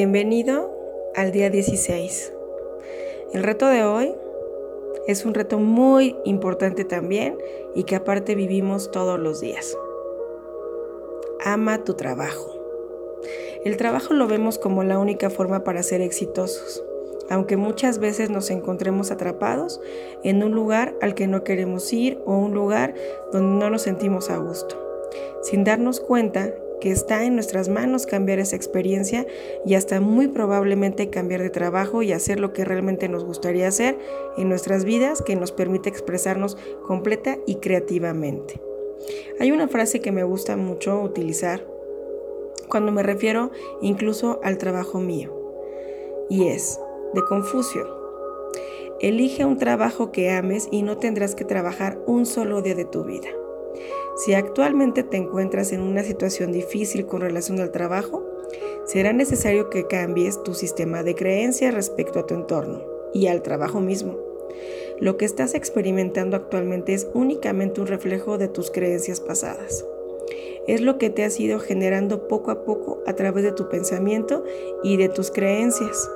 Bienvenido al día 16. El reto de hoy es un reto muy importante también y que aparte vivimos todos los días. Ama tu trabajo. El trabajo lo vemos como la única forma para ser exitosos, aunque muchas veces nos encontremos atrapados en un lugar al que no queremos ir o un lugar donde no nos sentimos a gusto, sin darnos cuenta que está en nuestras manos cambiar esa experiencia y hasta muy probablemente cambiar de trabajo y hacer lo que realmente nos gustaría hacer en nuestras vidas que nos permite expresarnos completa y creativamente. Hay una frase que me gusta mucho utilizar cuando me refiero incluso al trabajo mío y es de Confucio. Elige un trabajo que ames y no tendrás que trabajar un solo día de tu vida. Si actualmente te encuentras en una situación difícil con relación al trabajo, será necesario que cambies tu sistema de creencias respecto a tu entorno y al trabajo mismo. Lo que estás experimentando actualmente es únicamente un reflejo de tus creencias pasadas. Es lo que te has ido generando poco a poco a través de tu pensamiento y de tus creencias.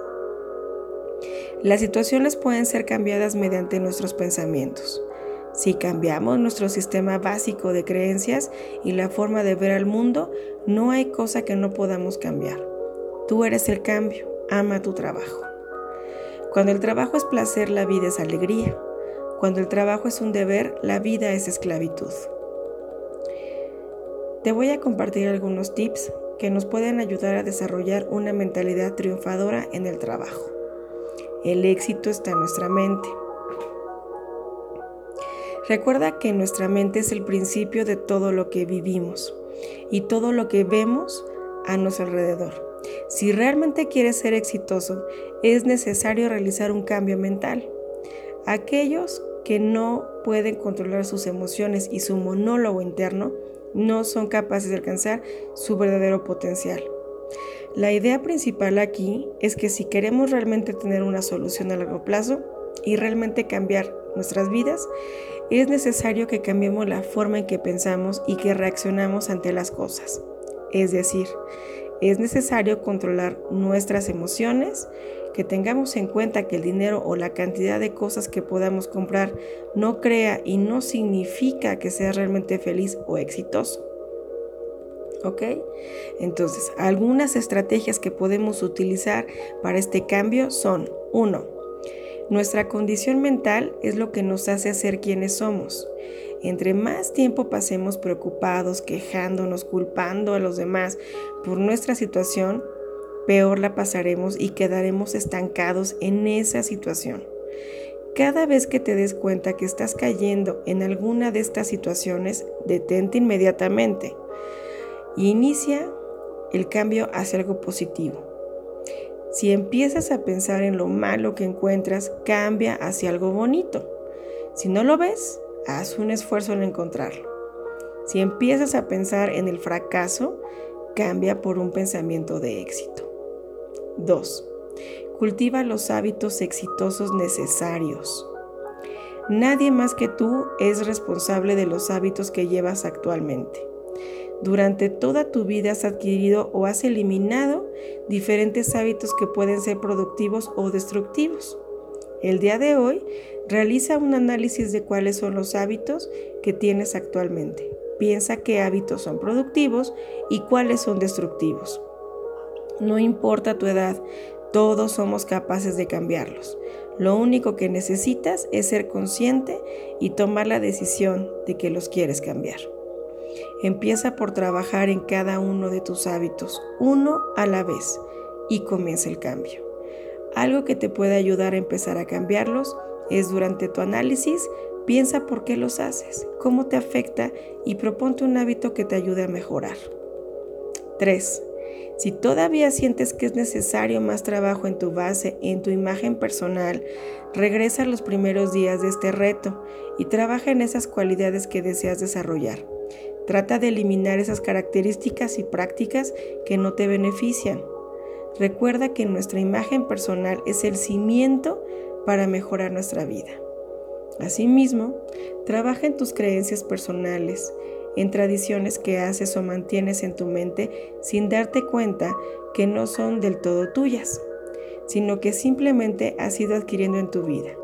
Las situaciones pueden ser cambiadas mediante nuestros pensamientos. Si cambiamos nuestro sistema básico de creencias y la forma de ver al mundo, no hay cosa que no podamos cambiar. Tú eres el cambio, ama tu trabajo. Cuando el trabajo es placer, la vida es alegría. Cuando el trabajo es un deber, la vida es esclavitud. Te voy a compartir algunos tips que nos pueden ayudar a desarrollar una mentalidad triunfadora en el trabajo. El éxito está en nuestra mente. Recuerda que nuestra mente es el principio de todo lo que vivimos y todo lo que vemos a nuestro alrededor. Si realmente quieres ser exitoso, es necesario realizar un cambio mental. Aquellos que no pueden controlar sus emociones y su monólogo interno no son capaces de alcanzar su verdadero potencial. La idea principal aquí es que si queremos realmente tener una solución a largo plazo y realmente cambiar nuestras vidas, es necesario que cambiemos la forma en que pensamos y que reaccionamos ante las cosas. Es decir, es necesario controlar nuestras emociones, que tengamos en cuenta que el dinero o la cantidad de cosas que podamos comprar no crea y no significa que sea realmente feliz o exitoso. ¿Ok? Entonces, algunas estrategias que podemos utilizar para este cambio son 1 nuestra condición mental es lo que nos hace ser quienes somos. Entre más tiempo pasemos preocupados, quejándonos, culpando a los demás por nuestra situación, peor la pasaremos y quedaremos estancados en esa situación. Cada vez que te des cuenta que estás cayendo en alguna de estas situaciones, detente inmediatamente y inicia el cambio hacia algo positivo. Si empiezas a pensar en lo malo que encuentras, cambia hacia algo bonito. Si no lo ves, haz un esfuerzo en encontrarlo. Si empiezas a pensar en el fracaso, cambia por un pensamiento de éxito. 2. Cultiva los hábitos exitosos necesarios. Nadie más que tú es responsable de los hábitos que llevas actualmente. Durante toda tu vida has adquirido o has eliminado diferentes hábitos que pueden ser productivos o destructivos. El día de hoy, realiza un análisis de cuáles son los hábitos que tienes actualmente. Piensa qué hábitos son productivos y cuáles son destructivos. No importa tu edad, todos somos capaces de cambiarlos. Lo único que necesitas es ser consciente y tomar la decisión de que los quieres cambiar. Empieza por trabajar en cada uno de tus hábitos, uno a la vez, y comienza el cambio. Algo que te puede ayudar a empezar a cambiarlos es durante tu análisis, piensa por qué los haces, cómo te afecta y proponte un hábito que te ayude a mejorar. 3. Si todavía sientes que es necesario más trabajo en tu base, en tu imagen personal, regresa a los primeros días de este reto y trabaja en esas cualidades que deseas desarrollar. Trata de eliminar esas características y prácticas que no te benefician. Recuerda que nuestra imagen personal es el cimiento para mejorar nuestra vida. Asimismo, trabaja en tus creencias personales, en tradiciones que haces o mantienes en tu mente sin darte cuenta que no son del todo tuyas, sino que simplemente has ido adquiriendo en tu vida.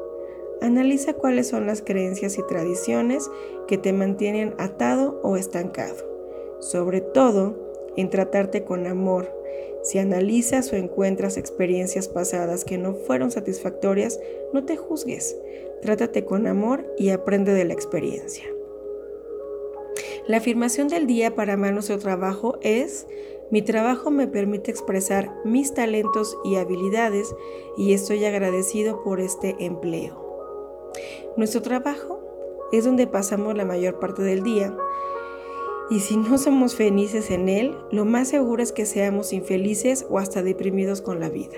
Analiza cuáles son las creencias y tradiciones que te mantienen atado o estancado. Sobre todo, en tratarte con amor. Si analizas o encuentras experiencias pasadas que no fueron satisfactorias, no te juzgues. Trátate con amor y aprende de la experiencia. La afirmación del día para amar nuestro trabajo es, mi trabajo me permite expresar mis talentos y habilidades y estoy agradecido por este empleo. Nuestro trabajo es donde pasamos la mayor parte del día y si no somos felices en él, lo más seguro es que seamos infelices o hasta deprimidos con la vida.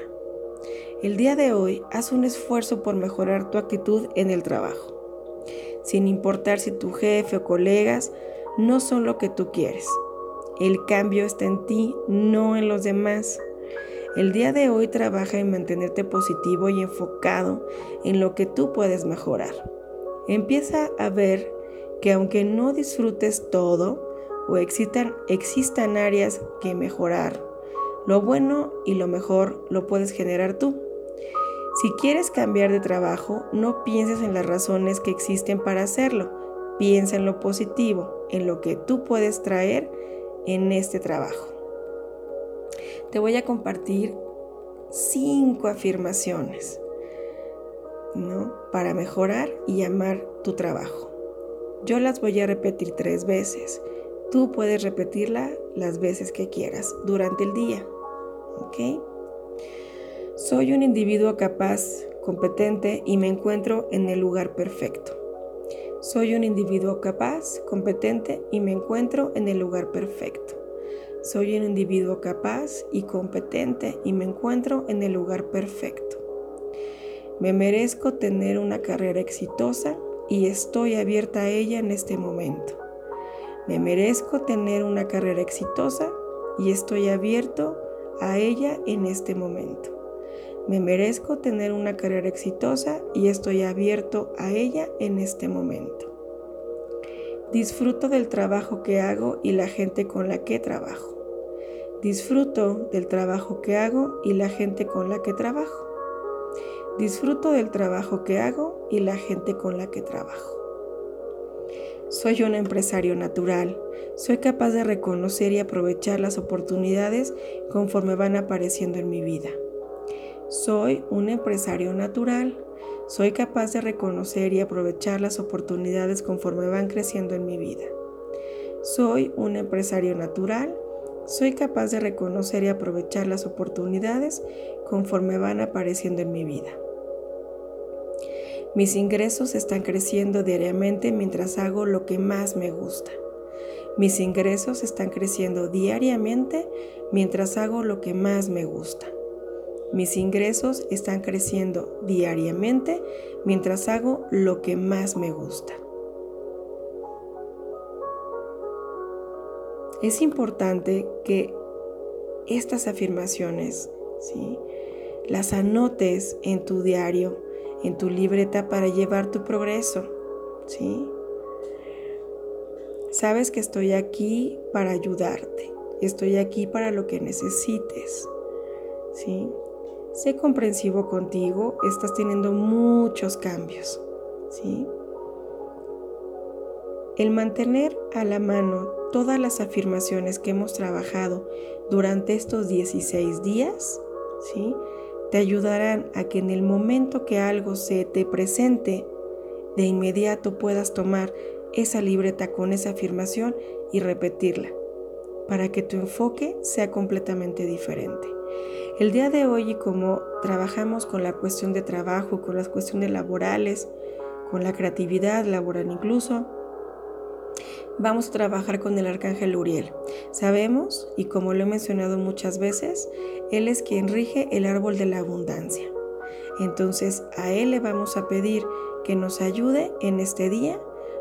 El día de hoy haz un esfuerzo por mejorar tu actitud en el trabajo, sin importar si tu jefe o colegas no son lo que tú quieres. El cambio está en ti, no en los demás. El día de hoy trabaja en mantenerte positivo y enfocado en lo que tú puedes mejorar. Empieza a ver que aunque no disfrutes todo, o existan, existan áreas que mejorar. Lo bueno y lo mejor lo puedes generar tú. Si quieres cambiar de trabajo, no pienses en las razones que existen para hacerlo. Piensa en lo positivo, en lo que tú puedes traer en este trabajo. Te voy a compartir cinco afirmaciones ¿no? para mejorar y amar tu trabajo. Yo las voy a repetir tres veces. Tú puedes repetirla las veces que quieras durante el día. Soy un individuo capaz, competente y me encuentro en el lugar perfecto. Soy un individuo capaz, competente y me encuentro en el lugar perfecto. Soy un individuo capaz y competente y me encuentro en el lugar perfecto. Me merezco tener una carrera exitosa y estoy abierta a ella en este momento. Me merezco tener una carrera exitosa y estoy abierto a ella en este momento. Me merezco tener una carrera exitosa y estoy abierto a ella en este momento. Disfruto del trabajo que hago y la gente con la que trabajo. Disfruto del trabajo que hago y la gente con la que trabajo. Disfruto del trabajo que hago y la gente con la que trabajo. Soy un empresario natural. Soy capaz de reconocer y aprovechar las oportunidades conforme van apareciendo en mi vida. Soy un empresario natural. Soy capaz de reconocer y aprovechar las oportunidades conforme van creciendo en mi vida. Soy un empresario natural. Soy capaz de reconocer y aprovechar las oportunidades conforme van apareciendo en mi vida. Mis ingresos están creciendo diariamente mientras hago lo que más me gusta. Mis ingresos están creciendo diariamente mientras hago lo que más me gusta. Mis ingresos están creciendo diariamente mientras hago lo que más me gusta. Es importante que estas afirmaciones, ¿sí? las anotes en tu diario en tu libreta para llevar tu progreso, ¿sí? Sabes que estoy aquí para ayudarte, estoy aquí para lo que necesites, ¿sí? Sé comprensivo contigo, estás teniendo muchos cambios, ¿sí? El mantener a la mano todas las afirmaciones que hemos trabajado durante estos 16 días, ¿sí? te ayudarán a que en el momento que algo se te presente, de inmediato puedas tomar esa libreta con esa afirmación y repetirla, para que tu enfoque sea completamente diferente. El día de hoy, y como trabajamos con la cuestión de trabajo, con las cuestiones laborales, con la creatividad laboral incluso, vamos a trabajar con el arcángel Uriel. Sabemos, y como lo he mencionado muchas veces, él es quien rige el árbol de la abundancia. Entonces a Él le vamos a pedir que nos ayude en este día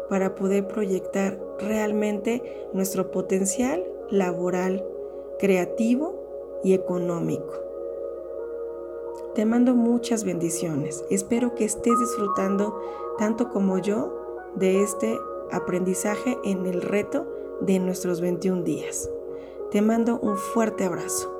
para poder proyectar realmente nuestro potencial laboral, creativo y económico. Te mando muchas bendiciones. Espero que estés disfrutando tanto como yo de este aprendizaje en el reto de nuestros 21 días. Te mando un fuerte abrazo.